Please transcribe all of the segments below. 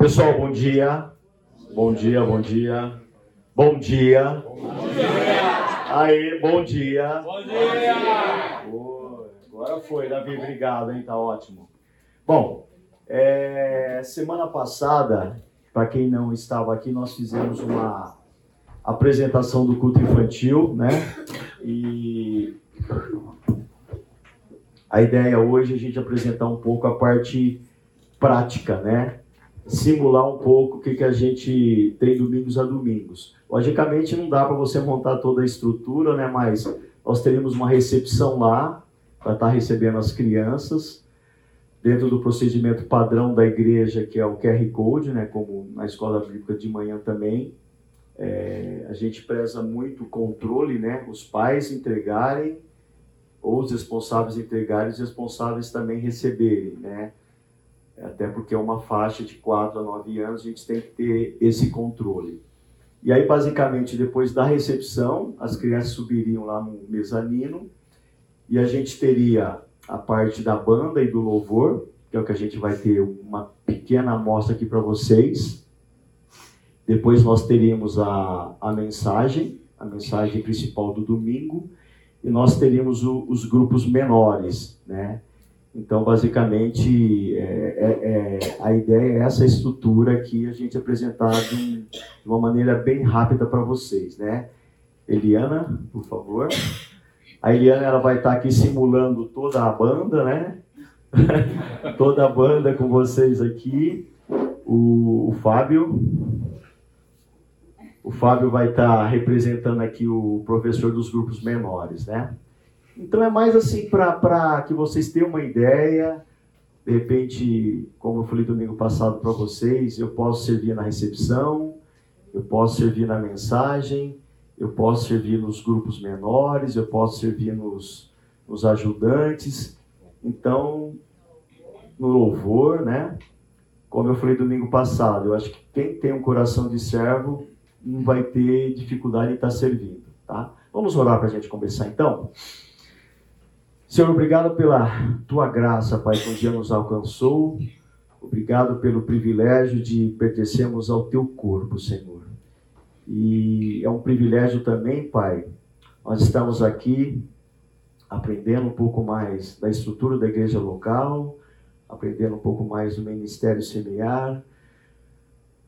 Pessoal, bom dia. Bom dia, bom dia. Bom dia. Bom dia. Aí, bom dia. Bom dia. Agora foi, Davi, obrigado, hein? Tá ótimo. Bom, é, semana passada, para quem não estava aqui, nós fizemos uma apresentação do culto infantil, né? E a ideia hoje é a gente apresentar um pouco a parte prática, né? Simular um pouco o que, que a gente tem domingos a domingos. Logicamente não dá para você montar toda a estrutura, né? Mas nós teríamos uma recepção lá para estar tá recebendo as crianças dentro do procedimento padrão da igreja, que é o QR Code, né? Como na escola bíblica de manhã também. É, a gente preza muito o controle, né? Os pais entregarem ou os responsáveis entregarem, os responsáveis também receberem, né? Até porque é uma faixa de 4 a 9 anos, a gente tem que ter esse controle. E aí, basicamente, depois da recepção, as crianças subiriam lá no mezanino e a gente teria a parte da banda e do louvor, que é o que a gente vai ter uma pequena amostra aqui para vocês. Depois nós teríamos a, a mensagem, a mensagem principal do domingo, e nós teríamos o, os grupos menores, né? Então, basicamente, é, é, é, a ideia é essa estrutura aqui, a gente apresentar de, uma maneira bem rápida para vocês, né? Eliana, por favor. A Eliana ela vai estar aqui simulando toda a banda, né? toda a banda com vocês aqui. O, o Fábio. O Fábio vai estar representando aqui o professor dos grupos menores, né? Então é mais assim para que vocês tenham uma ideia. De repente, como eu falei domingo passado para vocês, eu posso servir na recepção, eu posso servir na mensagem, eu posso servir nos grupos menores, eu posso servir nos, nos ajudantes. Então, no louvor, né? Como eu falei domingo passado, eu acho que quem tem um coração de servo não vai ter dificuldade em estar servindo, tá? Vamos orar para a gente começar então? Senhor, obrigado pela tua graça, Pai, que um dia nos alcançou. Obrigado pelo privilégio de pertencermos ao teu corpo, Senhor. E é um privilégio também, Pai, nós estamos aqui aprendendo um pouco mais da estrutura da igreja local, aprendendo um pouco mais do ministério semear.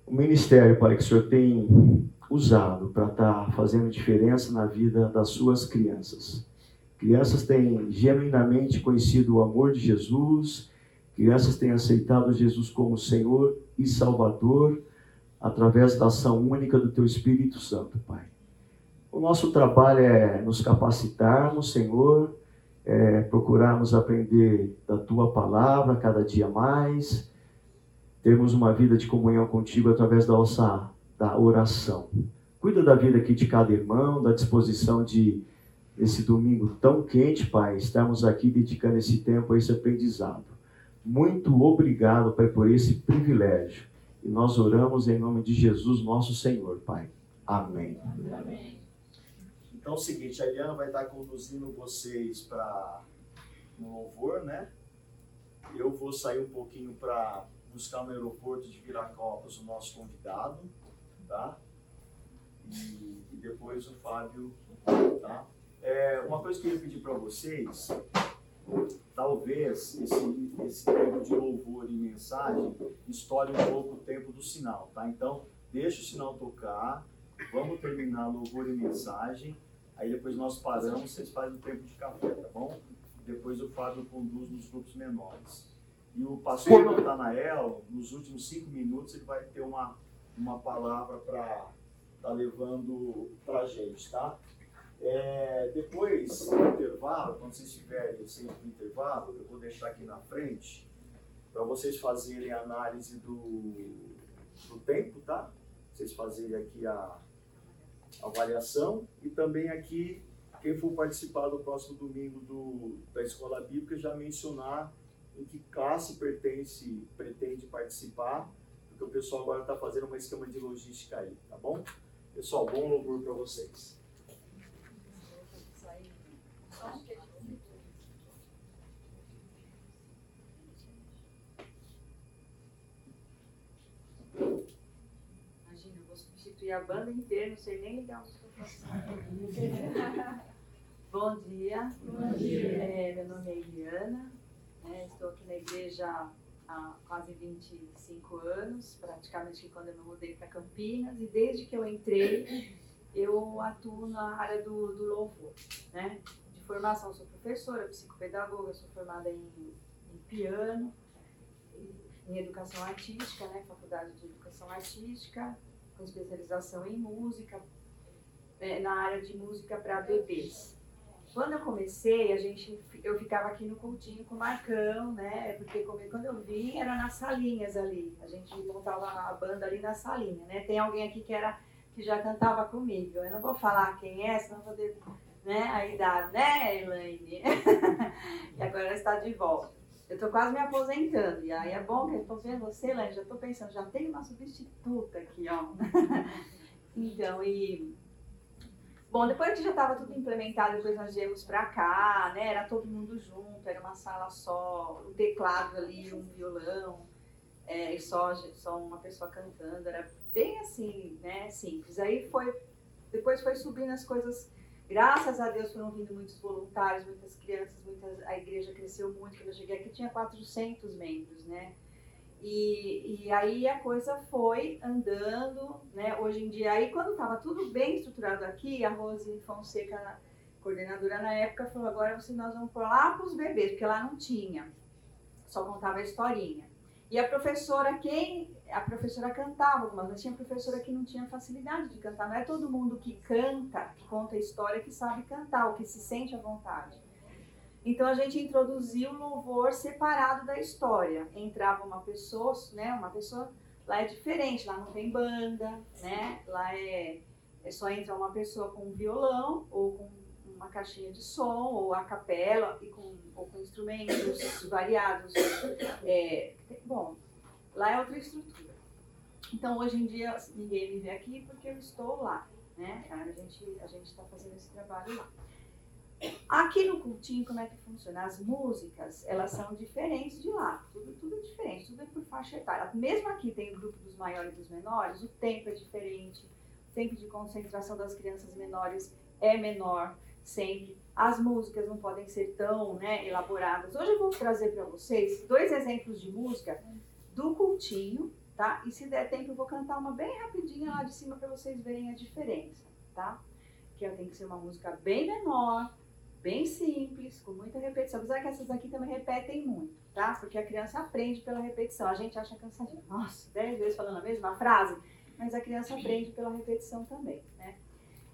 O ministério, Pai, que o Senhor tem usado para estar tá fazendo diferença na vida das suas crianças. Crianças têm genuinamente conhecido o amor de Jesus, crianças têm aceitado Jesus como Senhor e Salvador através da ação única do Teu Espírito Santo, Pai. O nosso trabalho é nos capacitarmos, Senhor, é procurarmos aprender da Tua palavra cada dia mais, termos uma vida de comunhão contigo através da nossa da oração. Cuida da vida aqui de cada irmão, da disposição de esse domingo tão quente, Pai, estamos aqui dedicando esse tempo a esse aprendizado. Muito obrigado, Pai, por esse privilégio. E nós oramos em nome de Jesus, nosso Senhor, Pai. Amém. Amém. Então é o seguinte, a Eliana vai estar conduzindo vocês para no louvor, né? Eu vou sair um pouquinho para buscar no aeroporto de Viracopos o nosso convidado, tá? E, e depois o Fábio, tá? É, uma coisa que eu ia pedir para vocês, talvez esse, esse tempo de louvor e mensagem estoure um pouco o tempo do sinal, tá? Então, deixa o sinal tocar, vamos terminar louvor e mensagem, aí depois nós paramos, vocês fazem o tempo de café, tá bom? Depois o Fábio conduz nos grupos menores. E o pastor Natanael, nos últimos cinco minutos, ele vai ter uma, uma palavra para estar tá levando para a gente, tá? É, depois do intervalo, quando vocês estiverem sempre intervalo, eu vou deixar aqui na frente para vocês fazerem a análise do, do tempo, tá? Vocês fazerem aqui a, a avaliação e também aqui quem for participar do próximo domingo do, da escola bíblica já mencionar em que classe pertence, pretende participar, porque o pessoal agora está fazendo uma esquema de logística aí, tá bom? Pessoal, bom louvor para vocês. A banda inteira, não sei nem ligar o microfone. Bom dia. Bom dia. É, meu nome é Eliana, né, estou aqui na igreja há quase 25 anos, praticamente quando eu me mudei para Campinas, e desde que eu entrei, eu atuo na área do, do louvor. Né? De formação, sou professora, psicopedagoga, sou formada em, em piano, em educação artística, né, faculdade de educação artística, com especialização em música, é, na área de música para bebês. Quando eu comecei, a gente, eu ficava aqui no cultinho com o Marcão, né? Porque quando eu vim, era nas salinhas ali. A gente montava a banda ali na salinha, né? Tem alguém aqui que era que já cantava comigo. Eu não vou falar quem é, senão vou ter né, a idade, né, Elaine? e agora está de volta. Eu estou quase me aposentando. E aí é bom que eu estou vendo você, Elaine, já estou pensando, já tem uma substituta aqui, ó. então, e Bom, depois que já estava tudo implementado, depois nós viemos para cá, né? Era todo mundo junto, era uma sala só, um teclado ali, um violão, é, e só, só uma pessoa cantando, era bem assim, né? Simples. Aí foi, depois foi subindo as coisas, graças a Deus foram vindo muitos voluntários, muitas crianças, muitas, a igreja cresceu muito. Quando eu cheguei aqui tinha 400 membros, né? E, e aí a coisa foi andando, né? Hoje em dia, aí quando estava tudo bem estruturado aqui, a Rose Fonseca, coordenadora na época, falou: agora você, nós vamos por lá para os bebês, porque lá não tinha, só contava a historinha. E a professora, quem. A professora cantava algumas, mas tinha professora que não tinha facilidade de cantar. Não é todo mundo que canta, que conta a história, que sabe cantar, ou que se sente à vontade. Então a gente introduziu o louvor separado da história. Entrava uma pessoa, né? Uma pessoa lá é diferente, lá não tem banda, né? Lá é, é só entra uma pessoa com um violão ou com uma caixinha de som ou a capela e com, ou com instrumentos variados. É, bom, lá é outra estrutura. Então hoje em dia ninguém me vê aqui porque eu estou lá, né? A gente a está fazendo esse trabalho lá. Aqui no cultinho, como é que funciona? As músicas, elas são diferentes de lá. Tudo, tudo diferente, tudo é por faixa etária. Mesmo aqui tem o grupo dos maiores e dos menores, o tempo é diferente. O tempo de concentração das crianças menores é menor, sempre. As músicas não podem ser tão né, elaboradas. Hoje eu vou trazer para vocês dois exemplos de música do cultinho, tá? E se der tempo eu vou cantar uma bem rapidinha lá de cima para vocês verem a diferença, tá? Que tem que ser uma música bem menor, bem simples, com muita repetição. Apesar que essas aqui também repetem muito, tá? Porque a criança aprende pela repetição. A gente acha cansadinho. Nossa, dez vezes falando a mesma frase, mas a criança aprende pela repetição também, né?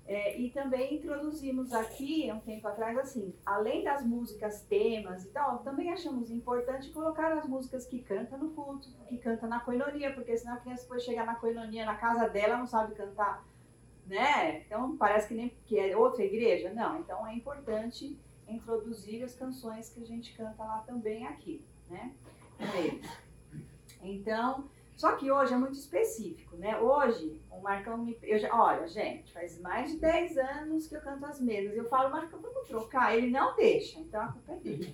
É, e também introduzimos aqui, um tempo atrás, assim, além das músicas, temas e tal, também achamos importante colocar as músicas que canta no culto, que canta na coinonia, porque senão a criança depois chegar na coinonia, na casa dela, não sabe cantar né? Então parece que nem que é outra igreja, não. Então é importante introduzir as canções que a gente canta lá também aqui, né? Então, só que hoje é muito específico, né? Hoje, o Marcão me. Eu já, olha, gente, faz mais de 10 anos que eu canto as mesmas. Eu falo, Marcão, vamos trocar? Ele não deixa, então a culpa é dele.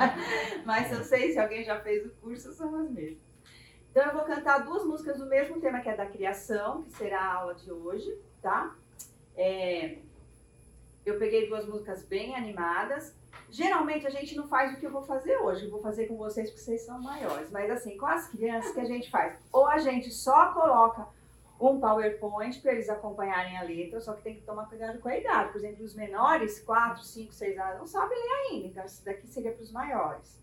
Mas eu sei, se alguém já fez o curso, são as mesmas. Então eu vou cantar duas músicas do mesmo tema, que é da criação, que será a aula de hoje tá? É, eu peguei duas músicas bem animadas. Geralmente a gente não faz o que eu vou fazer hoje, eu vou fazer com vocês porque vocês são maiores. Mas assim, com as crianças, que a gente faz? Ou a gente só coloca um PowerPoint para eles acompanharem a letra, só que tem que tomar cuidado com a idade. Por exemplo, os menores, 4, 5, 6 anos, não sabem ler ainda, então isso daqui seria para os maiores.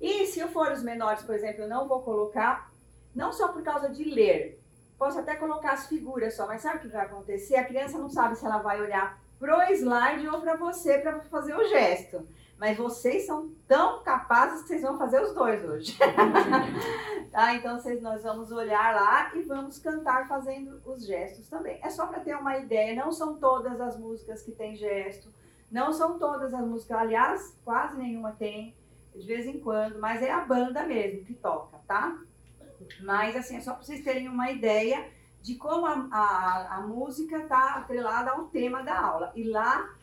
E se eu for os menores, por exemplo, eu não vou colocar, não só por causa de ler, Posso até colocar as figuras só, mas sabe o que vai acontecer? A criança não sabe se ela vai olhar pro slide ou para você para fazer o gesto. Mas vocês são tão capazes que vocês vão fazer os dois hoje. tá? Então vocês, nós vamos olhar lá e vamos cantar fazendo os gestos também. É só para ter uma ideia, não são todas as músicas que têm gesto, não são todas as músicas, aliás, quase nenhuma tem, de vez em quando, mas é a banda mesmo que toca, tá? Mas, assim, é só para vocês terem uma ideia de como a, a, a música está atrelada ao tema da aula. E lá,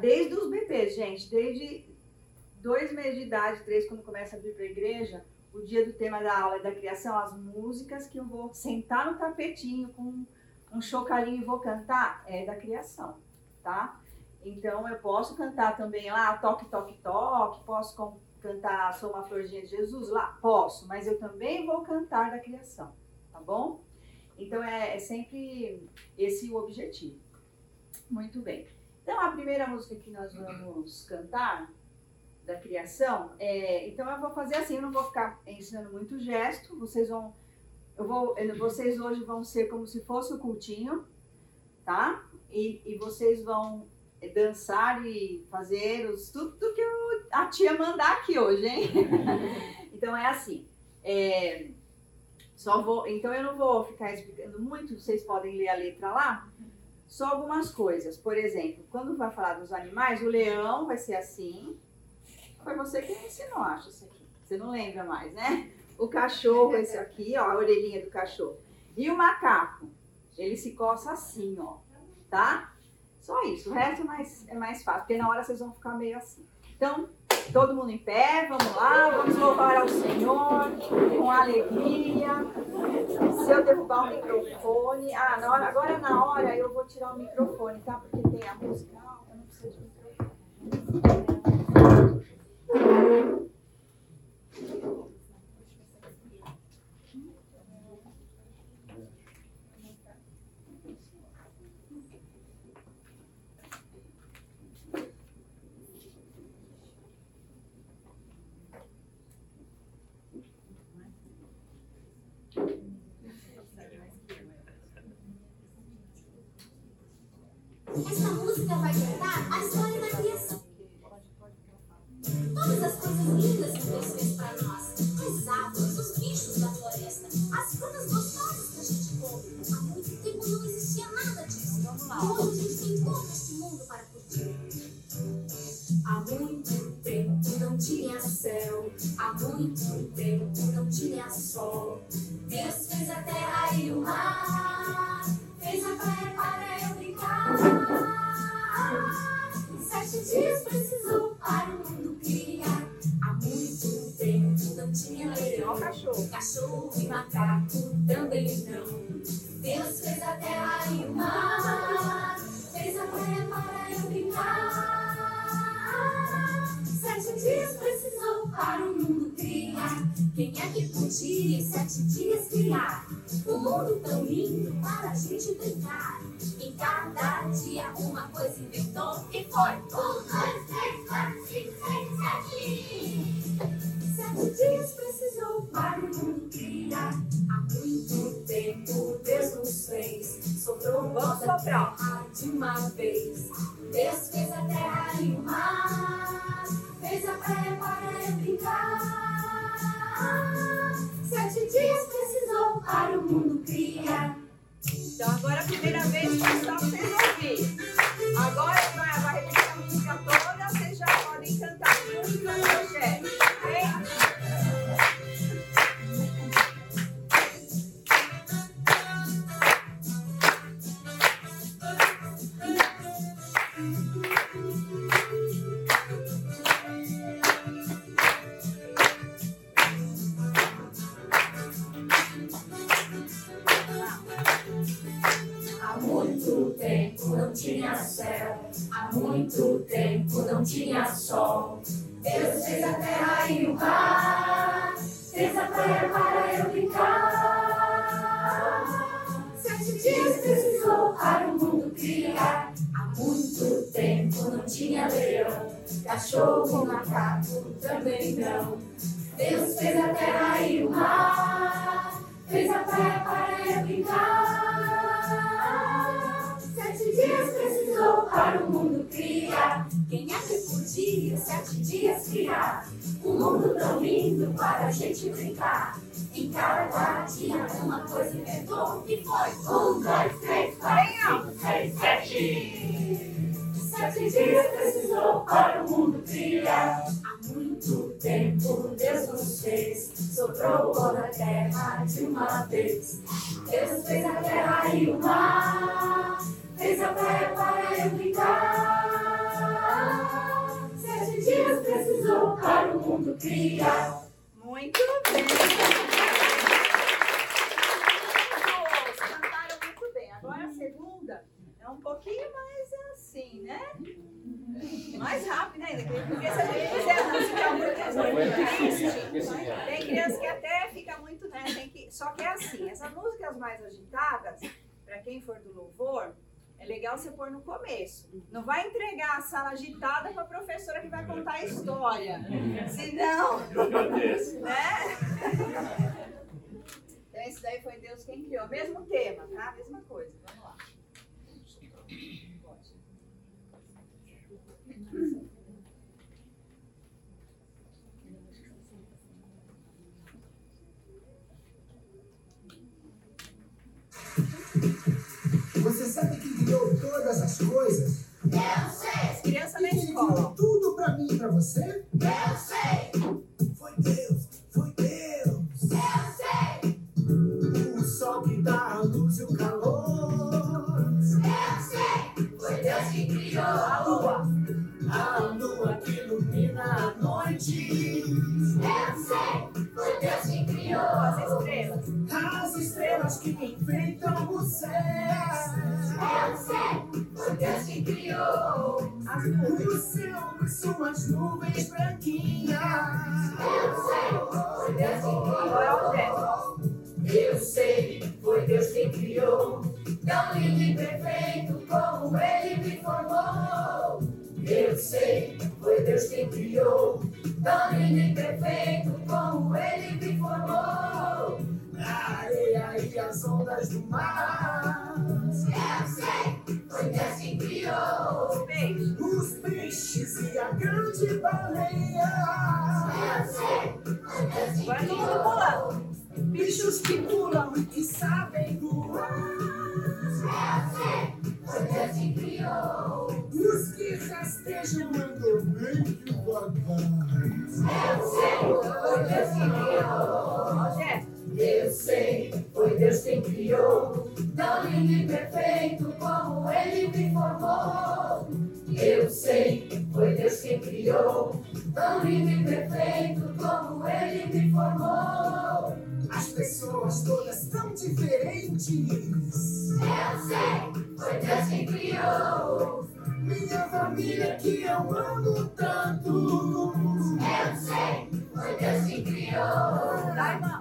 desde os bebês, gente, desde dois meses de idade, três, quando começa a vir para a igreja, o dia do tema da aula é da criação, as músicas que eu vou sentar no tapetinho com um chocalhinho e vou cantar, é da criação, tá? Então eu posso cantar também lá, toque, toque, toque, posso cantar Sou uma florzinha de Jesus lá? Posso, mas eu também vou cantar da criação, tá bom? Então é, é sempre esse o objetivo. Muito bem. Então a primeira música que nós vamos cantar da criação, é, então eu vou fazer assim, eu não vou ficar ensinando muito gesto, vocês vão, eu vou, vocês hoje vão ser como se fosse o cultinho, tá? E, e vocês vão dançar e fazer os, tudo, tudo que eu, a tia mandar aqui hoje, hein? então é assim. É, só vou, então eu não vou ficar explicando muito, vocês podem ler a letra lá. Só algumas coisas. Por exemplo, quando vai falar dos animais, o leão vai ser assim. Foi você que me ensinou, acho, isso aqui. Você não lembra mais, né? O cachorro, esse aqui, ó, a orelhinha do cachorro. E o macaco, ele se coça assim, ó, tá? Só isso. O resto é mais, é mais fácil, porque na hora vocês vão ficar meio assim. Então, todo mundo em pé, vamos lá, vamos louvar ao Senhor com alegria. Se eu derrubar o microfone. Ah, na hora, agora na hora eu vou tirar o microfone, tá? Porque tem a música alta, não precisa de microfone. Esta música vai contar a história da criação. Sete dias criar? Um mundo tão lindo para a gente brincar. Em cada dia uma coisa inventou e foi. Um, dois, três, quatro, cinco, seis, sete. Sete dias precisou para o mundo criar. Há muito tempo Deus nos fez. Soprou Vamos soprar. de uma vez. Deus fez a terra e o mar. Fez a praia para brincar. Sete dias precisou para o mundo criar. Então agora a primeira vez foi só vocês ouvirem. Agora vai, vai repetir a música toda, vocês já podem cantar junto com cachorro, macaco também não. Deus fez a terra e o mar, fez a praia para eu brincar. Sete dias precisou para o mundo criar. Quem é que podia sete dias criar? Um mundo tão lindo para a gente brincar. Em cada dia uma coisa inventou e foi. Um, dois, três, quatro, cinco, seis, sete. Sete dias precisou para o mundo criar. Há muito tempo Deus nos fez, soprou toda a terra de uma vez. Deus fez a terra e o mar, fez a praia para eu brincar. Sete dias precisou para o mundo criar. Muito bem. Todos cantaram muito bem. Agora Porque se a gente fizer música muito triste, tem criança que até fica muito, né? Tem que, só que é assim, essas músicas mais agitadas, para quem for do louvor, é legal você pôr no começo. Não vai entregar a sala agitada para a professora que vai contar a história. Senão, né? Então, esse daí foi Deus quem criou. Mesmo tema, tá? Mesma coisa. Vamos lá. Você sabe que criou todas as coisas? Eu sei, Criança na escola. criou tudo pra mim e pra você? eu sei, Foi Deus, foi Deus. eu sei, O sol que dá a luz e o calor. eu sei. Foi Deus que criou a lua. A lua que ilumina a noite. Eu sei, foi Deus que criou As estrelas. As estrelas que enfeitam o céu. Eu sei, foi Deus que criou. As nuvens. O céu com suas nuvens branquinhas. Eu sei, foi Deus que criou. Eu sei, foi Deus que criou. As ondas do mar. Eu sei, foi Deus que criou. Os peixes. E a grande baleia. Eu sei, foi Deus que Agora todo mundo criou. pulando. Bichos que pulam e que sabem voar. Eu sei, foi Deus que criou. Os que rastejam andam bem devagar. Eu sei, foi Deus que criou. Eu sei, Deus quem criou, tão lindo e perfeito como Ele me formou. Eu sei, foi Deus quem criou, tão lindo e perfeito como Ele me formou. As pessoas todas tão diferentes. Eu sei, foi Deus quem criou. Minha família que eu amo tanto. Eu sei, foi Deus quem criou.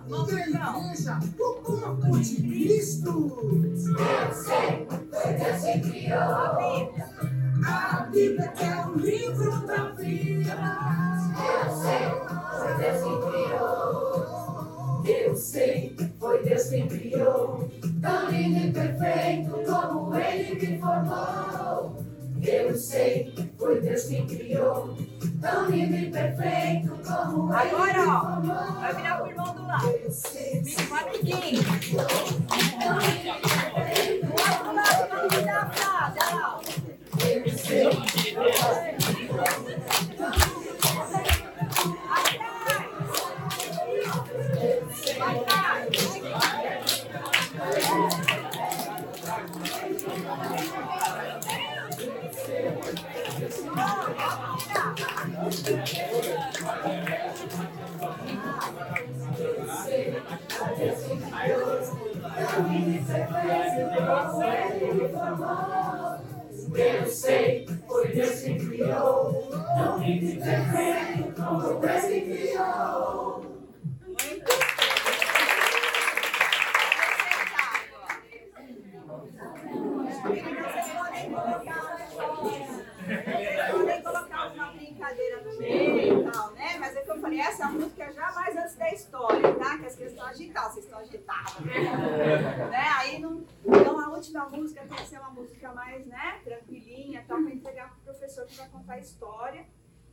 Pro Minha irmão. igreja, o corpo de Cristo. Eu sei, foi Deus quem criou. A Bíblia. A Bíblia que é o livro da vida. Eu sei, foi Deus quem criou. Eu sei, foi Deus quem criou, Agora, ó. Vai virar pro irmão do lado. Eu música mais, né? Tranquilinha, tal, para entregar pro professor que vai contar a história.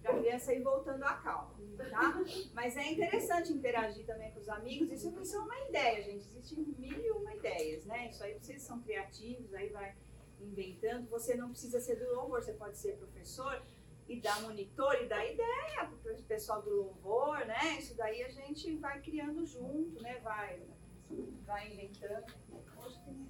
Pra criança ir voltando à calma, tá? Mas é interessante interagir também com os amigos. Isso, isso é uma ideia, gente. Existem mil e uma ideias, né? Isso aí vocês são criativos, aí vai inventando. Você não precisa ser do louvor, você pode ser professor e dar monitor e dar ideia para o pessoal do louvor, né? Isso daí a gente vai criando junto, né? Vai, vai inventando. Hoje tem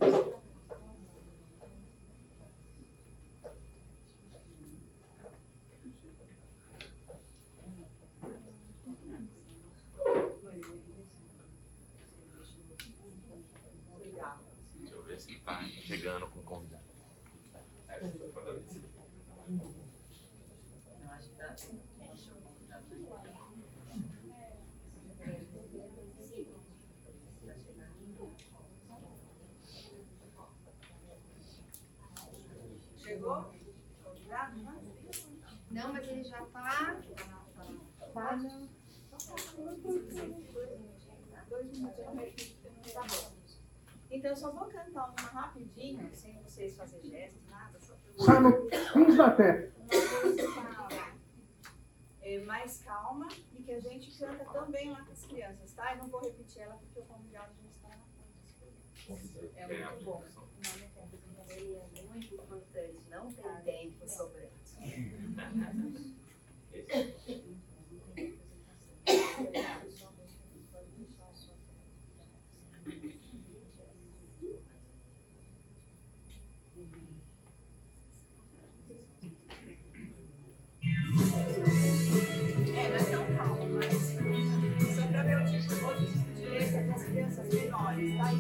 Obrigada. Deixa eu ver se tá chegando com o convidado. Eu acho que tá. Não, mas ele já tá. Tá, não. Dois minutinhos. Tá bom. Então eu só vou cantar uma rapidinho, sem vocês fazerem gestos, nada, só no fins da terra. é, mais calma e que a gente canta também lá com as crianças, tá? Eu não vou repetir ela porque o convidado já está na frente. É muito bom. É muito importante, não tem tempo sobrando.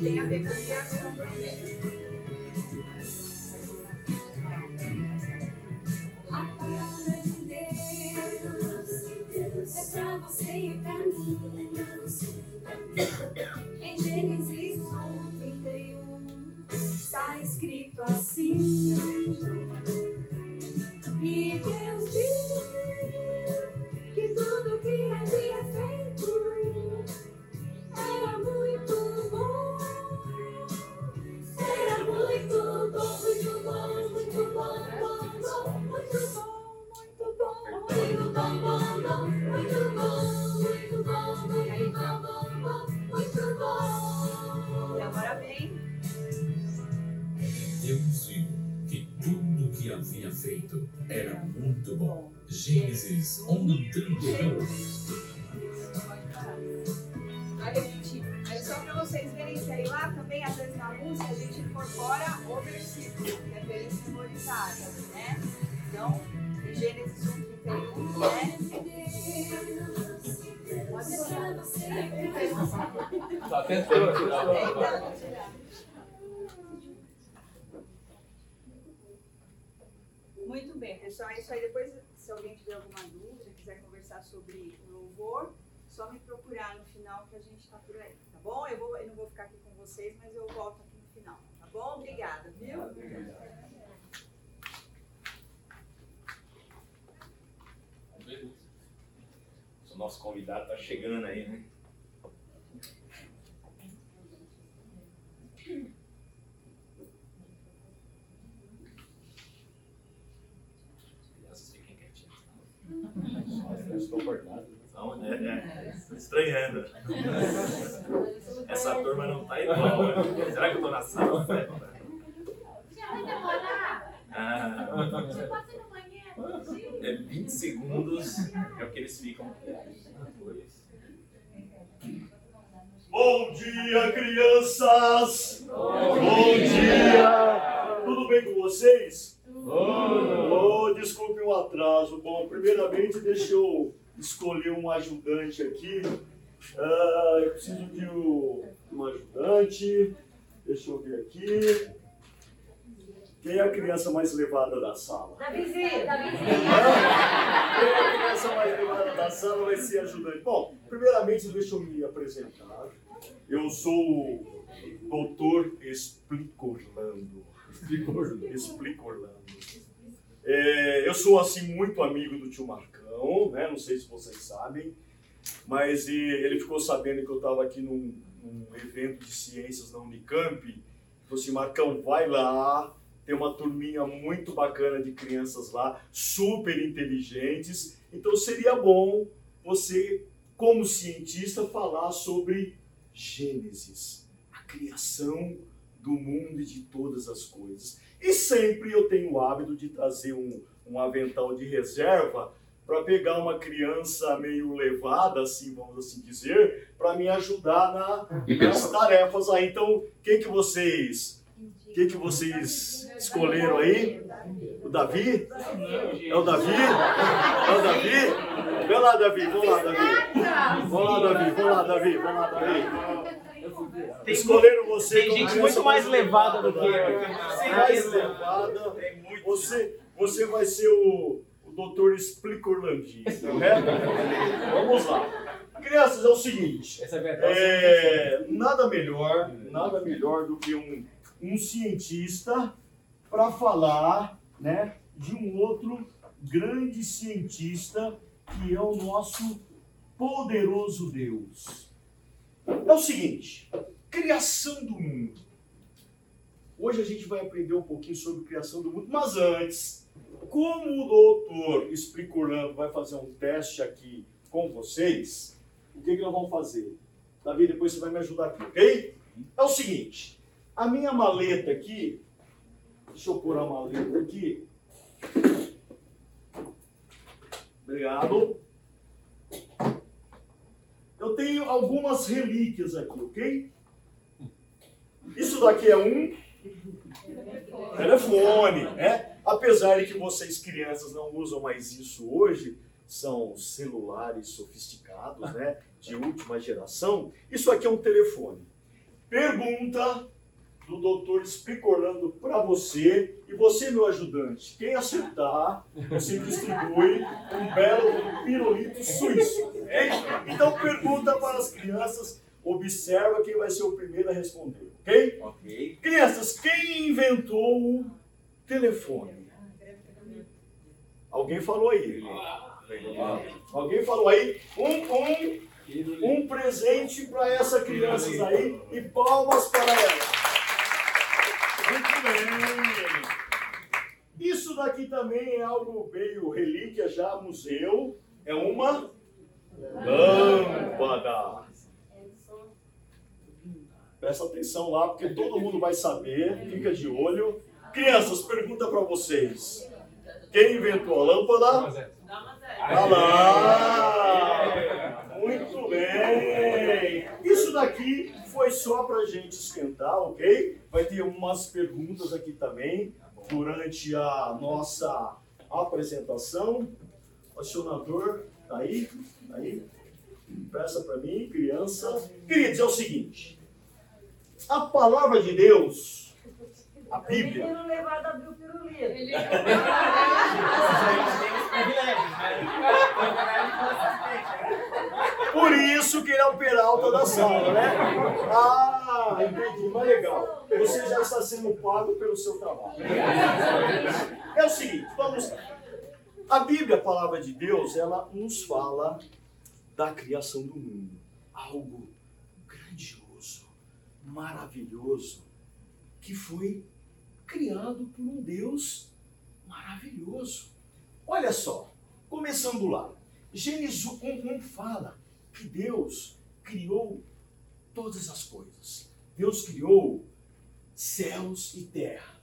tem a ver com também. Tentando tirar. Muito bem, pessoal. É isso aí. Depois, se alguém tiver alguma dúvida, quiser conversar sobre o louvor, só me procurar no final que a gente está por aí, tá bom? Eu, vou, eu não vou ficar aqui com vocês, mas eu volto aqui no final, tá bom? Obrigada, viu? O nosso convidado tá chegando aí, né? Crianças fiquem quietinhas. Estou cortado. Não, é, é, estranhando. Essa turma não tá igual. né? Será que eu tô na sala? Já vai demorar? Ah, Pode ir no banheiro? é 20 segundos é o que eles ficam depois. Bom dia, crianças! Bom dia! Tudo bem com vocês? Oh, desculpe o atraso. Bom, primeiramente, deixa eu escolher um ajudante aqui. Ah, eu preciso de um, um ajudante. Deixa eu ver aqui. Quem é a criança mais levada da sala? Davizinho, Davizinho. Quem é a criança mais levada da sala vai ser ajudante? Bom, primeiramente, deixa eu me apresentar. Eu sou o Doutor Explicorlando. Explicorlando. É, eu sou, assim, muito amigo do tio Marcão, né? Não sei se vocês sabem, mas e, ele ficou sabendo que eu estava aqui num, num evento de ciências na Unicamp. Ele falou assim, Marcão, vai lá, tem uma turminha muito bacana de crianças lá, super inteligentes. Então seria bom você, como cientista, falar sobre Gênesis, a criação do mundo e de todas as coisas. E sempre eu tenho o hábito de trazer um, um avental de reserva para pegar uma criança meio levada, assim, vamos assim dizer, para me ajudar na, nas tarefas aí. Então, quem que vocês, quem que vocês escolheram aí? O Davi? É o Davi? É o Davi? Vem lá, Davi, vamos lá, Davi. Vamos lá, Davi, vamos lá, Davi, vamos lá, Davi. Escolheram você tem gente muito mais levada do que eu. Mais levada. Você, você vai ser o, o doutor Explicorlandi, correto? Vamos lá. Crianças, é o seguinte. Essa é verdade. É, nada melhor, nada melhor do que um, um cientista para falar, né, de um outro grande cientista que é o nosso poderoso Deus. É o seguinte, criação do mundo. Hoje a gente vai aprender um pouquinho sobre criação do mundo, mas antes, como o doutor Explicorando vai fazer um teste aqui com vocês, o que, que nós vamos fazer? Davi, depois você vai me ajudar aqui, ok? É o seguinte, a minha maleta aqui, deixa eu pôr a maleta aqui. Obrigado. Eu tenho algumas relíquias aqui, ok? Isso daqui é um telefone, né? Apesar de que vocês crianças não usam mais isso hoje, são celulares sofisticados, né? De última geração. Isso aqui é um telefone. Pergunta do doutor Espicorando para você e você, meu ajudante. Quem acertar, você distribui um belo pirulito suíço. Então pergunta para as crianças, observa quem vai ser o primeiro a responder, ok? Ok. Crianças, quem inventou o telefone? Alguém falou aí. Alguém falou aí? Um, um, um presente para essa crianças aí e palmas para ela. Bem. Isso daqui também é algo meio relíquia já, museu. É uma lâmpada. Presta atenção lá, porque todo mundo vai saber. Fica de olho. Crianças, pergunta para vocês. Quem inventou a lâmpada? Tá lá! Muito bem! Isso daqui foi só para gente esquentar, ok? Vai ter umas perguntas aqui também durante a nossa apresentação. O acionador, tá aí? Tá aí? Peça para mim, criança. Queridos, é o seguinte: a palavra de Deus, a Bíblia, não levado a abrir o pirulito. Por isso que ele é o peralta da sala, né? Ah, entendi, mas legal. Você já está sendo pago pelo seu trabalho. É o seguinte, vamos lá. A Bíblia, a palavra de Deus, ela nos fala da criação do mundo. Algo grandioso, maravilhoso, que foi criado por um Deus maravilhoso. Olha só, começando lá. Gênesis 1, 1 fala que Deus criou todas as coisas. Deus criou céus e terra.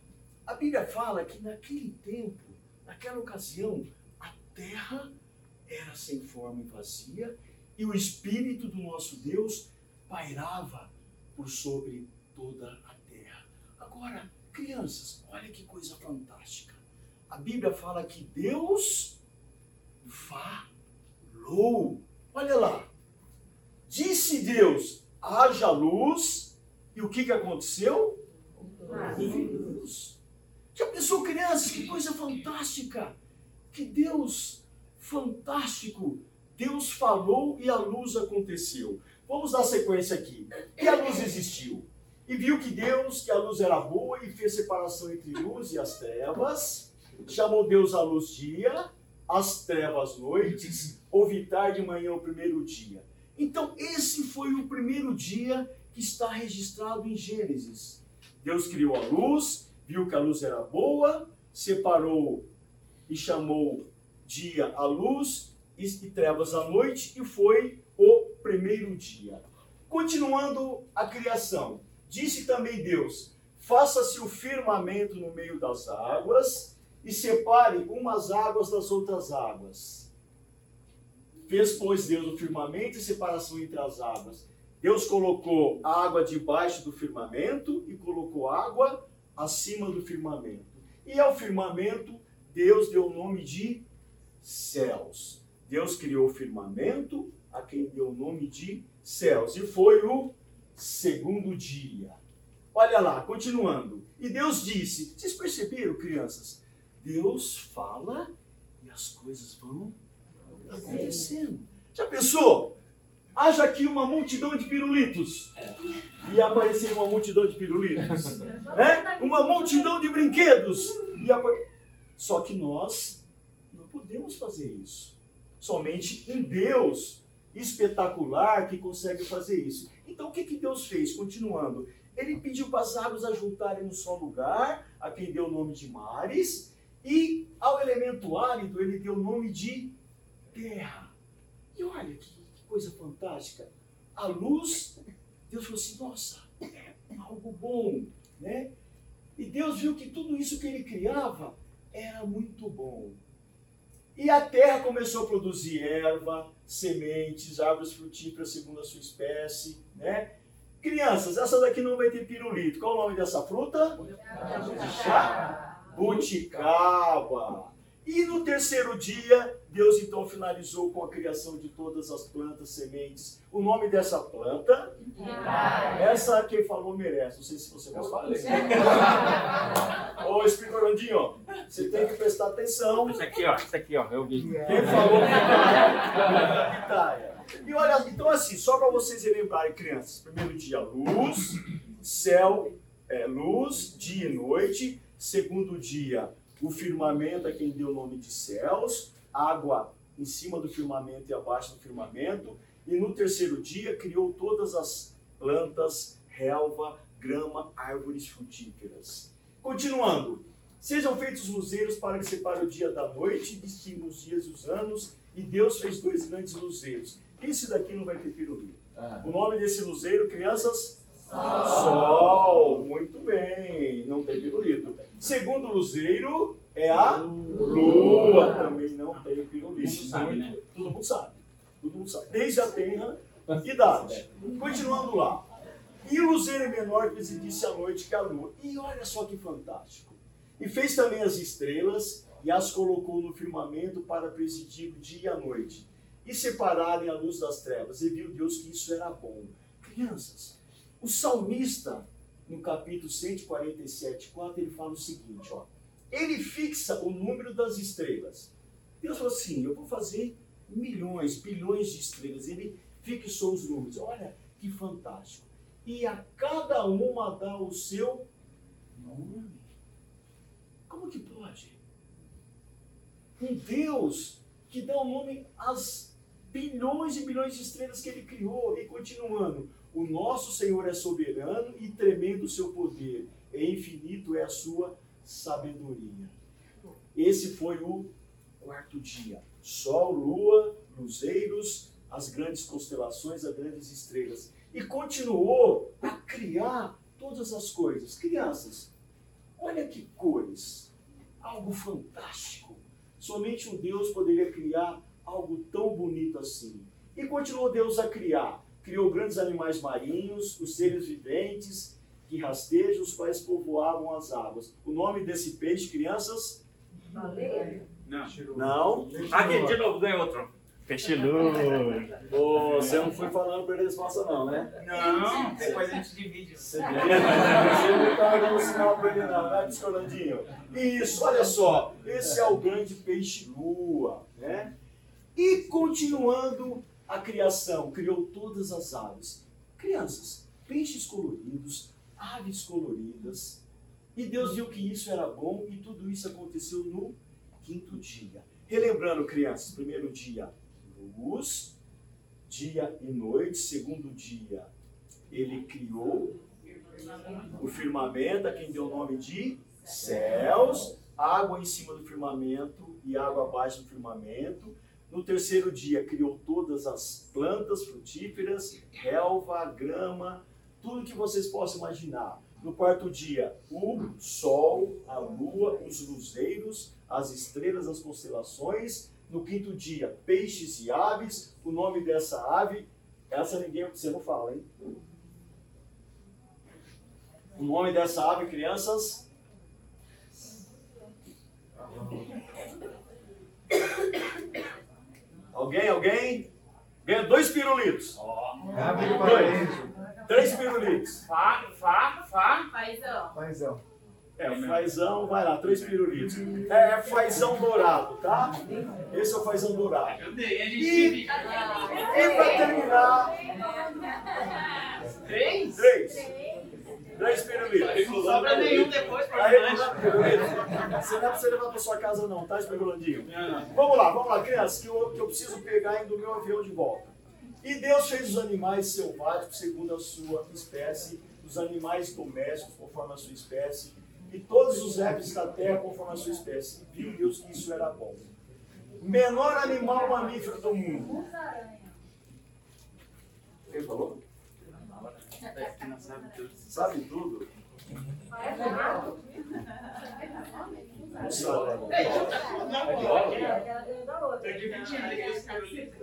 A Bíblia fala que naquele tempo, naquela ocasião, a terra era sem forma e vazia e o Espírito do nosso Deus pairava por sobre toda a terra. Agora, crianças, olha que coisa fantástica. A Bíblia fala que Deus falou. Olha lá. Disse Deus: haja luz. E o que, que aconteceu? Houve luz. Já pensou, crianças? Que coisa fantástica! Que Deus fantástico! Deus falou e a luz aconteceu. Vamos dar sequência aqui. E a luz existiu. E viu que Deus, que a luz era boa e fez separação entre luz e as trevas. Chamou Deus a luz dia, as trevas noites, houve tarde e manhã o primeiro dia. Então, esse foi o primeiro dia que está registrado em Gênesis. Deus criou a luz, viu que a luz era boa, separou e chamou dia a luz e trevas à noite, e foi o primeiro dia. Continuando a criação, disse também Deus: faça-se o firmamento no meio das águas e separe umas águas das outras águas. Fez, pois, Deus o firmamento e separação entre as águas. Deus colocou água debaixo do firmamento e colocou água acima do firmamento. E ao firmamento, Deus deu o nome de céus. Deus criou o firmamento, a quem deu o nome de céus. E foi o segundo dia. Olha lá, continuando. E Deus disse: Vocês perceberam, crianças? Deus fala e as coisas vão acontecendo. Já pensou? Haja aqui uma multidão de pirulitos. E aparecer uma multidão de pirulitos. né? Uma multidão de brinquedos. E apa... Só que nós não podemos fazer isso. Somente um Deus espetacular que consegue fazer isso. Então o que, que Deus fez? Continuando. Ele pediu para as águas ajuntarem no só lugar, a quem deu o nome de mares, e ao elemento árido ele deu o nome de terra. E olha que, que coisa fantástica. A luz, Deus falou assim, nossa, é algo bom, né? E Deus viu que tudo isso que ele criava era muito bom. E a terra começou a produzir erva, sementes, árvores frutíferas segundo a sua espécie, né? Crianças, essa daqui não vai ter pirulito. Qual o nome dessa fruta? Buticaba. E no terceiro dia, Deus então finalizou com a criação de todas as plantas, sementes. O nome dessa planta, essa quem falou merece. Não sei se você vai falar. Ô, Espírito Orlandinho, você tem que prestar atenção. Isso aqui, ó. Isso aqui, ó. Eu vi. Quem falou pitaia? E olha, então assim, só para vocês relembrarem, crianças. Primeiro dia, luz, céu, é, luz, dia e noite. Segundo dia, o firmamento é quem deu o nome de céus, água em cima do firmamento e abaixo do firmamento. E no terceiro dia, criou todas as plantas, relva, grama, árvores frutíferas. Continuando. Sejam feitos luzeiros para que separem o dia da noite, distinguam os dias e os anos, e Deus fez dois grandes luzeiros. Esse daqui não vai ter pirulito. O nome desse luzeiro, crianças? Sol. Muito bem, não tem pirulito. Segundo luzeiro é a lua, também não tem pirulito. Todo mundo sabe, né? Todo mundo sabe. Todo mundo sabe. Desde a terra, idade. Continuando lá. E o luzeiro é menor que exibisse a noite que a lua. E olha só que fantástico. E fez também as estrelas e as colocou no firmamento para presidir o dia e a noite. E separarem a luz das trevas. E viu Deus que isso era bom. Crianças, o salmista, no capítulo 147, 4, ele fala o seguinte, ó. Ele fixa o número das estrelas. Deus falou assim, eu vou fazer milhões, bilhões de estrelas. Ele fixou os números. Olha que fantástico. E a cada uma dá o seu nome. Como que pode? Um Deus que dá o nome às bilhões e bilhões de estrelas que ele criou. E continuando, o nosso Senhor é soberano e tremendo o seu poder. É infinito é a sua sabedoria. Esse foi o quarto dia. Sol, lua, luzeiros, as grandes constelações, as grandes estrelas. E continuou a criar todas as coisas. Crianças, olha que cores. Algo fantástico. Somente um Deus poderia criar algo tão bonito assim. E continuou Deus a criar. Criou grandes animais marinhos, os seres viventes que rastejam, os quais povoavam as águas. O nome desse peixe, crianças? Baleia? Não. Não. Aqui, de novo, ganhou outro. Peixe luz. Ô, você não foi falando para eles resposta não, né? Não, depois a gente divide. Você você não estava dando sinal para ele não, né, Piscolandinho? Isso, olha só. Esse é o grande peixe-lua, né? E continuando a criação, criou todas as aves. Crianças, peixes coloridos, aves coloridas. E Deus viu que isso era bom e tudo isso aconteceu no quinto dia. Relembrando, crianças, primeiro dia, luz, dia e noite. Segundo dia, ele criou o firmamento, a quem deu o nome de céus, água em cima do firmamento e água abaixo do firmamento. No terceiro dia, criou todas as plantas frutíferas, relva, grama, tudo que vocês possam imaginar. No quarto dia, o sol, a lua, os luzeiros, as estrelas, as constelações. No quinto dia, peixes e aves. O nome dessa ave, essa ninguém, você não fala, hein? O nome dessa ave, crianças? Alguém, alguém? Ganha dois pirulitos. Dois. Três pirulitos. Fá, fá, fá. Paizão. Paizão. É, fazão, vai lá, três pirulitos. É, fazão dourado, tá? Esse é o fazão dourado. E, e pra terminar, Três? três. 10 pirulitos. Não sobra nenhum depois lanche. Você não é pra você levar pra sua casa não, tá, especulandinho? Vamos lá, vamos lá, crianças, que eu, que eu preciso pegar ainda o meu avião de volta. E Deus fez os animais selváticos segundo a sua espécie, os animais domésticos conforme a sua espécie, e todos os répteis da terra conforme a sua espécie. E viu Deus que isso era bom. Menor animal mamífero do mundo. Quem falou? Sabe tudo? Não sabe. Tô dividindo aqui esse pirulito.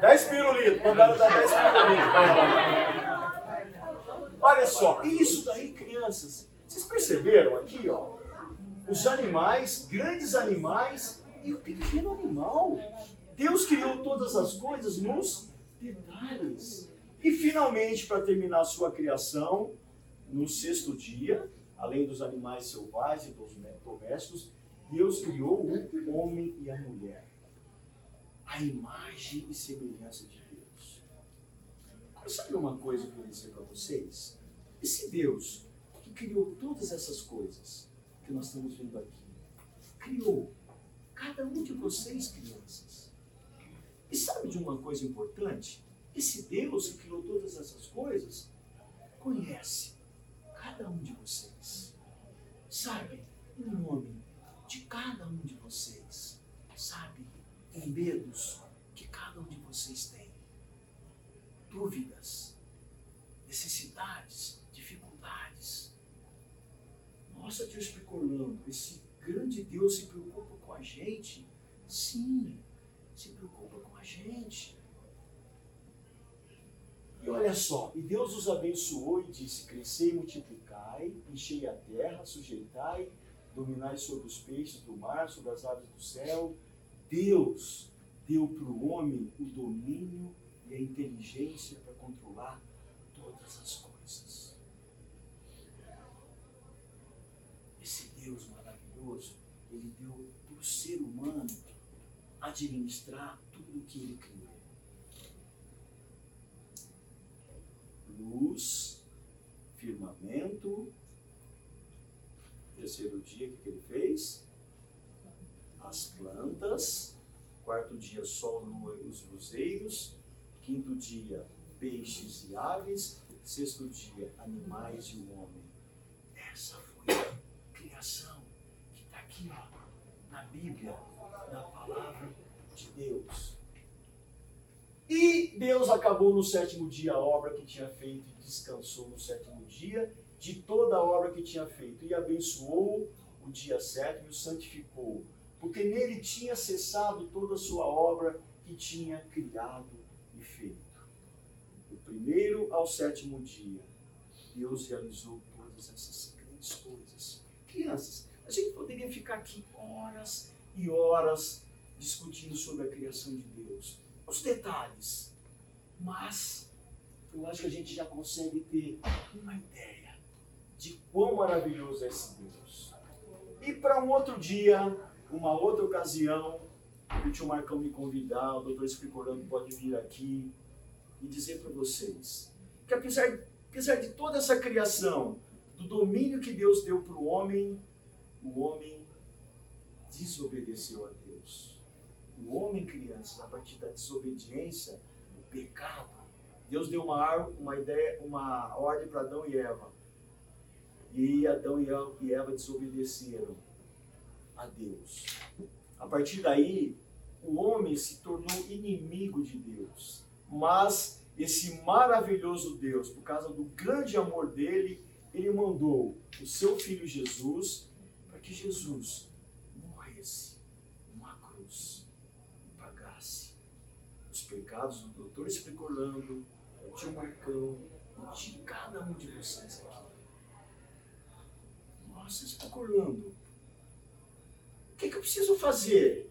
10 pirulitos, mandaram dar 10 pirulitos. Olha só, isso daí, crianças, vocês perceberam aqui, ó? Os animais, grandes animais e o pequeno animal. Deus criou todas as coisas nos detalhes. E finalmente, para terminar sua criação, no sexto dia, além dos animais selvagens e dos domésticos, Deus criou o homem e a mulher. A imagem e semelhança de Deus. Agora, sabe uma coisa que eu vou dizer para vocês? Esse Deus que criou todas essas coisas que nós estamos vendo aqui, criou cada um de vocês, crianças. E sabe de uma coisa importante? Esse Deus que criou todas essas coisas conhece cada um de vocês. Sabe o nome de cada um de vocês. Sabe os medos que cada um de vocês tem. Dúvidas, necessidades, dificuldades. Nossa, Deus Orlando, esse grande Deus se preocupa com a gente. Sim, se preocupa com a gente. E olha só, e Deus os abençoou e disse: Crescei multiplicai, enchei a terra, sujeitai, dominai sobre os peixes do mar, sobre as aves do céu. Deus deu para o homem o domínio e a inteligência para controlar todas as coisas. Esse Deus maravilhoso, ele deu para o ser humano administrar tudo o que ele criou. Luz, firmamento. Terceiro dia, o que ele fez? As plantas. Quarto dia, sol, lua e os luzeiros. Quinto dia, peixes e aves. Sexto dia, animais e o homem. Essa foi a criação que está aqui, ó, na Bíblia, na palavra de Deus. E Deus acabou no sétimo dia a obra que tinha feito e descansou no sétimo dia de toda a obra que tinha feito e abençoou o dia sétimo e o santificou, porque nele tinha cessado toda a sua obra que tinha criado e feito. Do primeiro ao sétimo dia, Deus realizou todas essas grandes coisas. Crianças, a gente poderia ficar aqui horas e horas discutindo sobre a criação de Deus os detalhes, mas eu acho que a gente já consegue ter uma ideia de quão maravilhoso é esse Deus. E para um outro dia, uma outra ocasião, o tio Marcão me convidar, o doutor Escricorando pode vir aqui e dizer para vocês que apesar, apesar de toda essa criação, do domínio que Deus deu para o homem, o homem desobedeceu a Deus o homem, crianças, a partir da desobediência, o pecado, Deus deu uma, uma ideia, uma ordem para Adão e Eva. E Adão e Eva desobedeceram a Deus. A partir daí, o homem se tornou inimigo de Deus. Mas esse maravilhoso Deus, por causa do grande amor dele, ele mandou o seu filho Jesus para que Jesus pecados do doutor Especulando, do tio Marcão, de cada um de vocês aqui. Nossa, especulando. O que, é que eu preciso fazer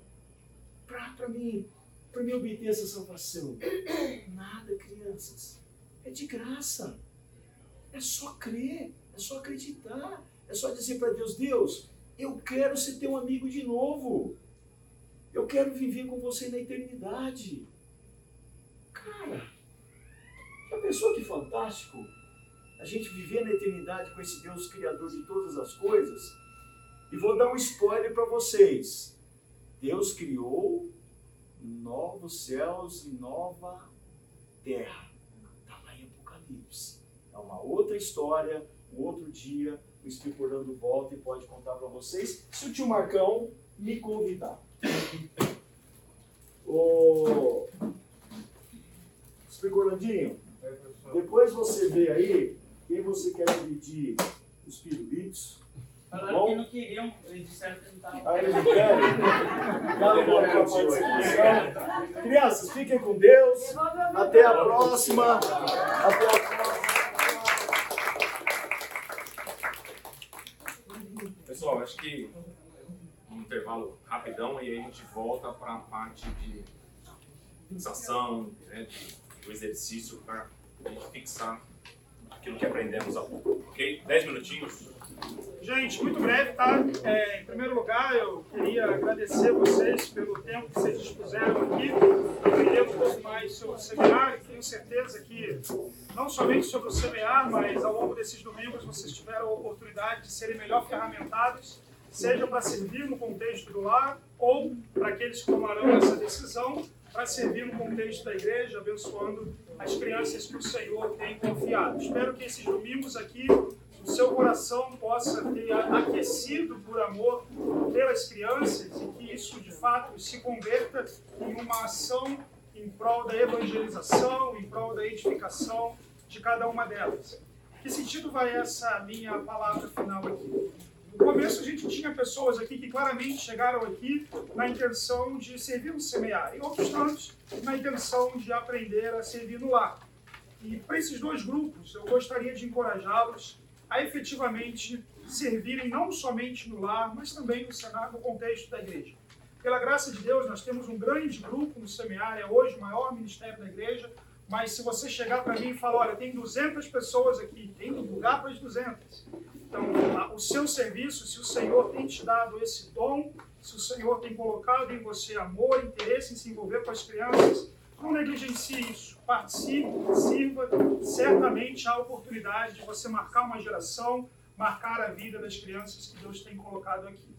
para mim, mim obter essa salvação? Nada, crianças. É de graça. É só crer, é só acreditar, é só dizer para Deus, Deus, eu quero ser teu amigo de novo. Eu quero viver com você na eternidade. Cara, já pensou que fantástico? a gente viver na eternidade com esse Deus criador de todas as coisas. E vou dar um spoiler para vocês. Deus criou novos céus e nova terra. Está lá em Apocalipse. É uma outra história, um outro dia. O Espírito Orlando volta e pode contar para vocês, se o tio Marcão me convidar. Ô, Espírito Orlandinho, depois você vê aí quem você quer dividir os pirulitos. Falaram que não queriam, eles disseram que não estavam. Aí eles não querem? Já lembrou para participação. Crianças, fiquem com Deus. Até a próxima. Até a próxima. Pessoal, acho que um intervalo rapidão e aí a gente volta para a parte de fixação, né, de- do exercício para a gente fixar aquilo que aprendemos há pouco, ok? Dez minutinhos. Gente, muito breve, tá? É, em primeiro lugar, eu queria agradecer vocês pelo tempo que vocês dispuseram aqui, aprender um pouco mais sobre o seminário. Tenho certeza que, não somente sobre o semear, mas ao longo desses domingos vocês tiveram a oportunidade de serem melhor ferramentados, seja para servir no contexto do lar, ou para aqueles que tomarão essa decisão, para servir no contexto da igreja, abençoando as crianças que o Senhor tem confiado. Espero que esses domingos aqui o seu coração possa ter aquecido por amor pelas crianças e que isso de fato se converta em uma ação em prol da evangelização, em prol da edificação de cada uma delas. Que sentido vai essa minha palavra final aqui? No começo a gente tinha pessoas aqui que claramente chegaram aqui na intenção de servir no semear, e outros tantos na intenção de aprender a servir no lar. E para esses dois grupos, eu gostaria de encorajá-los a efetivamente servirem não somente no lar, mas também no cenário, no contexto da igreja. Pela graça de Deus, nós temos um grande grupo no semiário, é hoje o maior ministério da igreja, mas se você chegar para mim e falar, olha, tem 200 pessoas aqui, tem lugar para as 200. Então, o seu serviço, se o Senhor tem te dado esse dom, se o Senhor tem colocado em você amor, interesse em se envolver com as crianças, não negligencie isso. Participe, sirva. Certamente há oportunidade de você marcar uma geração, marcar a vida das crianças que Deus tem colocado aqui.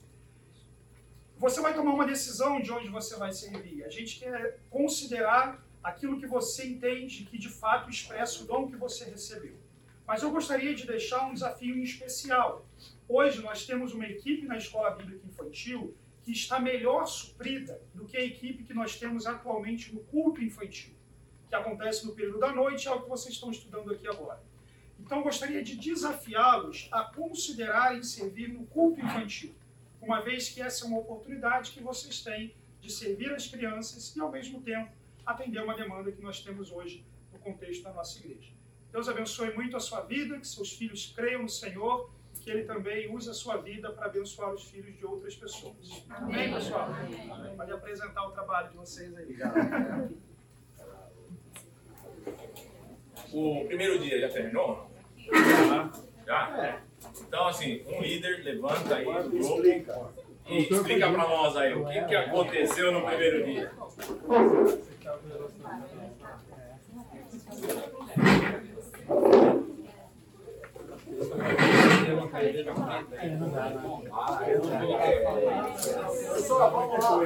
Você vai tomar uma decisão de onde você vai servir. A gente quer considerar aquilo que você entende que de fato expressa o dom que você recebeu. Mas eu gostaria de deixar um desafio em especial. Hoje nós temos uma equipe na Escola Bíblica Infantil que está melhor suprida do que a equipe que nós temos atualmente no culto infantil, que acontece no período da noite, é o que vocês estão estudando aqui agora. Então, gostaria de desafiá-los a considerarem servir no culto infantil, uma vez que essa é uma oportunidade que vocês têm de servir as crianças e, ao mesmo tempo, atender uma demanda que nós temos hoje no contexto da nossa igreja. Deus abençoe muito a sua vida, que seus filhos creiam no Senhor e que Ele também use a sua vida para abençoar os filhos de outras pessoas. Amém, pessoal? Pode apresentar o trabalho de vocês aí. O primeiro dia já terminou? Já? Então, assim, um líder levanta aí do grupo e explica para nós aí o que, que aconteceu no primeiro dia. Pessoal, vamos lá.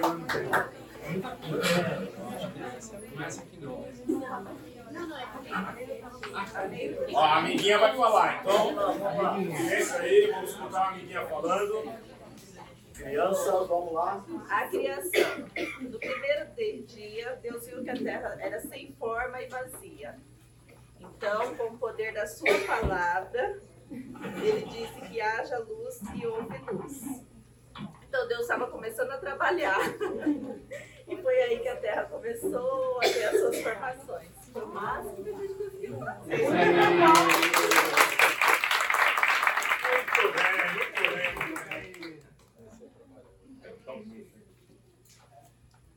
Ó, a amiguinha vai falar, então, silêncio aí, vamos escutar a amiguinha falando. Crianças, vamos lá. A criação. No primeiro dia, Deus viu que a terra era sem forma e vazia. Então, com o poder da sua palavra, ele disse que haja luz e houve luz. Então, Deus estava começando a trabalhar. E foi aí que a terra começou a ter as suas formações. Foi o máximo que a gente conseguiu fazer. Muito bem, muito bem, muito bem.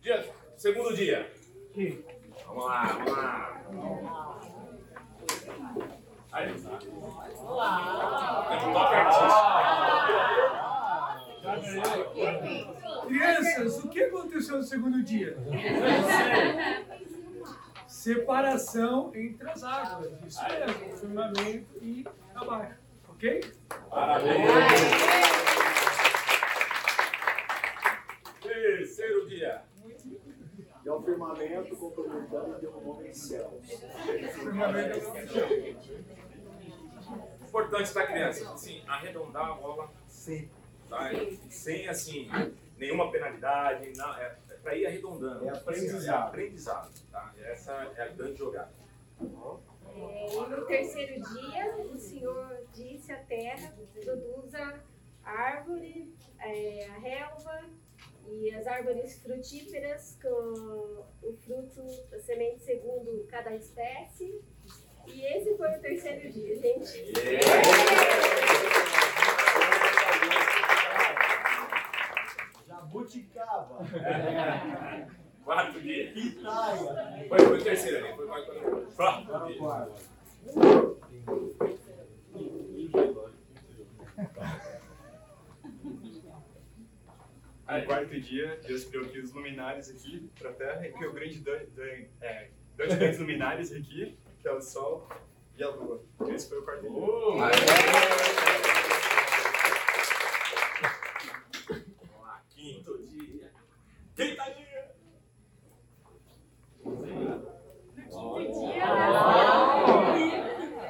Dia, segundo dia. Vamos lá, vamos lá. Aí, tá. Tem um toque artístico. Crianças, o que aconteceu no segundo dia? separação entre as águas. Isso mesmo, firmamento e abaixo. Ok? Parabéns! Terceiro dia. E ao firmamento complementando deu um nome em céus. Importante para criança, assim, arredondar a bola sempre, tá? Sem assim, nenhuma penalidade, não, é, é para ir arredondando. É aprendizado. É aprendizado, tá? Essa é a grande jogada. É, e no terceiro dia, o Senhor disse à terra: produza árvore, é, a relva e as árvores frutíferas com o fruto da semente segundo cada espécie. E esse foi o terceiro dia, gente. Jabuticaba. Quarto dia. Pitaia. Foi, foi o terceiro ali, foi mais quarto dia. No quarto dia, Deus criou aqui os luminares aqui para a Terra e criou grandes dan- dan- é, dois grandes luminares aqui, que é o Sol e a Lua. Esse foi o quarto dia. Vamos lá, quinto dia. Quinta dia.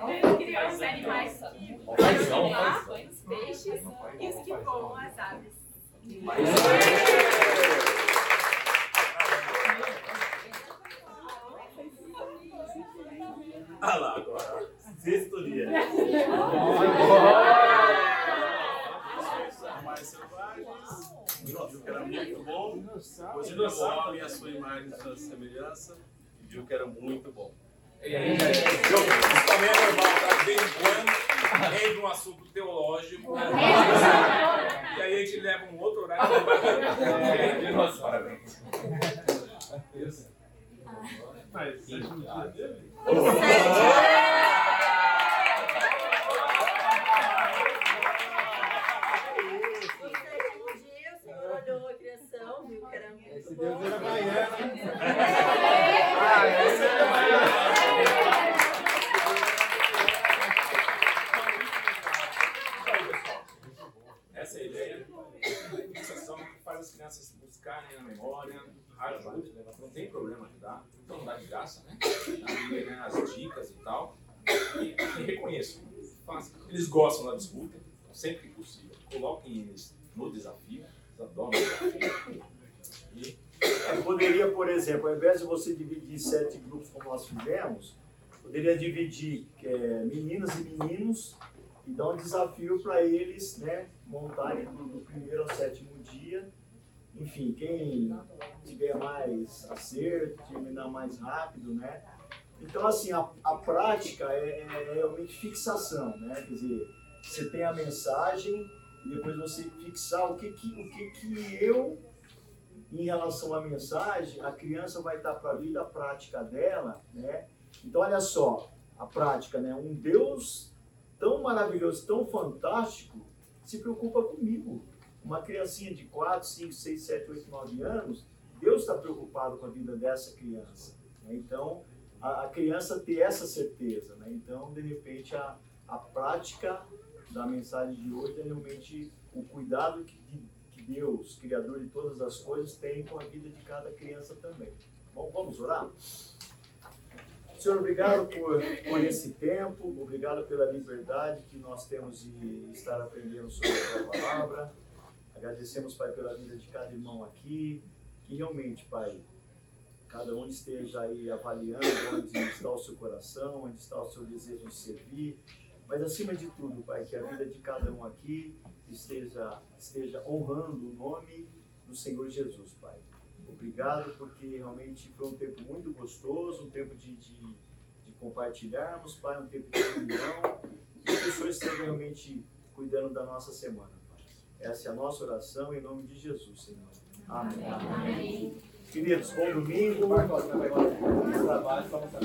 Deus criou os animais que voam no os peixes e os que voam as aves. Ah lá, agora. Sexto dia. Animais selvagens, viu que era muito bom. O homem a sua imagem e sua semelhança, e viu que era muito bom. E aí, isso também é normal, tá? De quando entra um assunto teológico. E aí a gente leva um outro horário. É, nossa, parabéns. Mas, sétimo dia dele? No sétimo dia, o Senhor olhou a criação, viu Deus era baiano. Ah, esse era Essa é a ideia. Fixação que faz as crianças buscarem a memória, ajuda, não tem problema ajudar. Então não dá de graça, né? As dicas e tal. E, reconheçam. Façam. Eles gostam da disputa, sempre que possível. Coloquem eles no desafio. Eles adoram o desafio. É, Poderia, por exemplo, ao invés de você dividir sete grupos como nós fizemos, poderia dividir é, meninas e meninos e dar um desafio para eles né, montarem do, do primeiro ao sétimo dia. Enfim, quem tiver mais acerto, terminar mais rápido, né? Então, assim, a, a prática é, é realmente fixação, né? Quer dizer, você tem a mensagem e depois você fixar o que que, o que, que eu em relação à mensagem, a criança vai estar para a vida prática dela, né? Então, olha só, a prática, né? Um Deus tão maravilhoso, tão fantástico, se preocupa comigo. Uma criancinha de 4, 5, 6, 7, 8, 9 anos, Deus está preocupado com a vida dessa criança. né? Então, a, a criança ter essa certeza, né? Então, de repente, a, a prática da mensagem de hoje é realmente o cuidado que, que Deus, Criador de todas as coisas, tem com a vida de cada criança também. Bom, vamos orar? Senhor, obrigado por, por esse tempo, obrigado pela liberdade que nós temos de estar aprendendo sobre a palavra. Agradecemos, Pai, pela vida de cada irmão aqui, que realmente, Pai, cada um esteja aí avaliando onde está o seu coração, onde está o seu desejo de servir, mas acima de tudo, Pai, que a vida de cada um aqui esteja, esteja honrando o nome do Senhor Jesus, Pai. Obrigado, porque realmente foi um tempo muito gostoso, um tempo de, de, de compartilharmos, Pai, um tempo de comunhão, que o Senhor esteja realmente cuidando da nossa semana, Pai. Essa é a nossa oração em nome de Jesus, Senhor. Amém. Amém. Queridos, bom domingo. Trabalho, vamos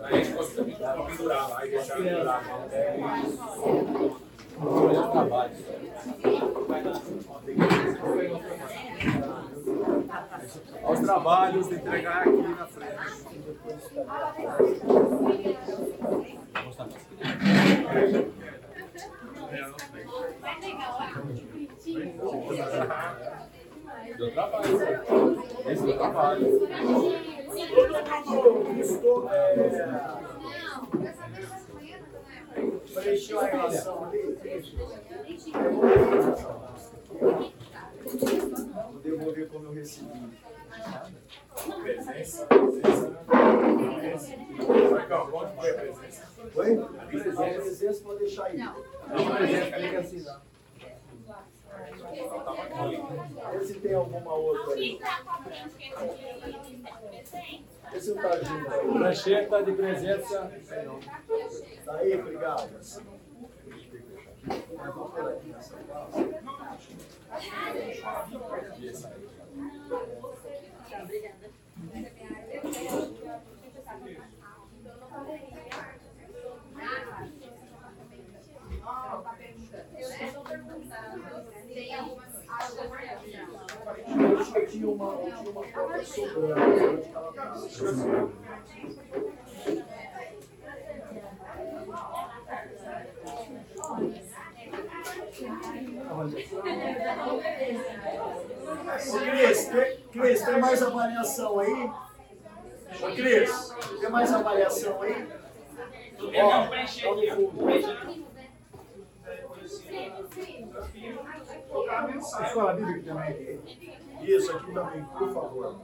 a gente pode também pendurar lá e deixar pendurar. Aos trabalhos, entregar aqui na frente. Deu trabalho. Esse deu trabalho. Estou, é, preencheu a relação ali. Vou devolver como eu recebi. Presença, presença. Marcão, onde foi a presença? Oi? Presença, presença pode deixar aí. Não, presença, fica assim, não. Vê se tem alguma outra aí. Vê se não tá junto aí. Prancheta de presença. Tá aí, obrigado. Tinha uma, tinha uma eu ela tá- Ô, Cris, tem, Cris, tem mais avaliação aí? Ô, Cris, tem mais avaliação aí? Ó, tá no fundo. A bíblica também. Isso, aqui também, por favor.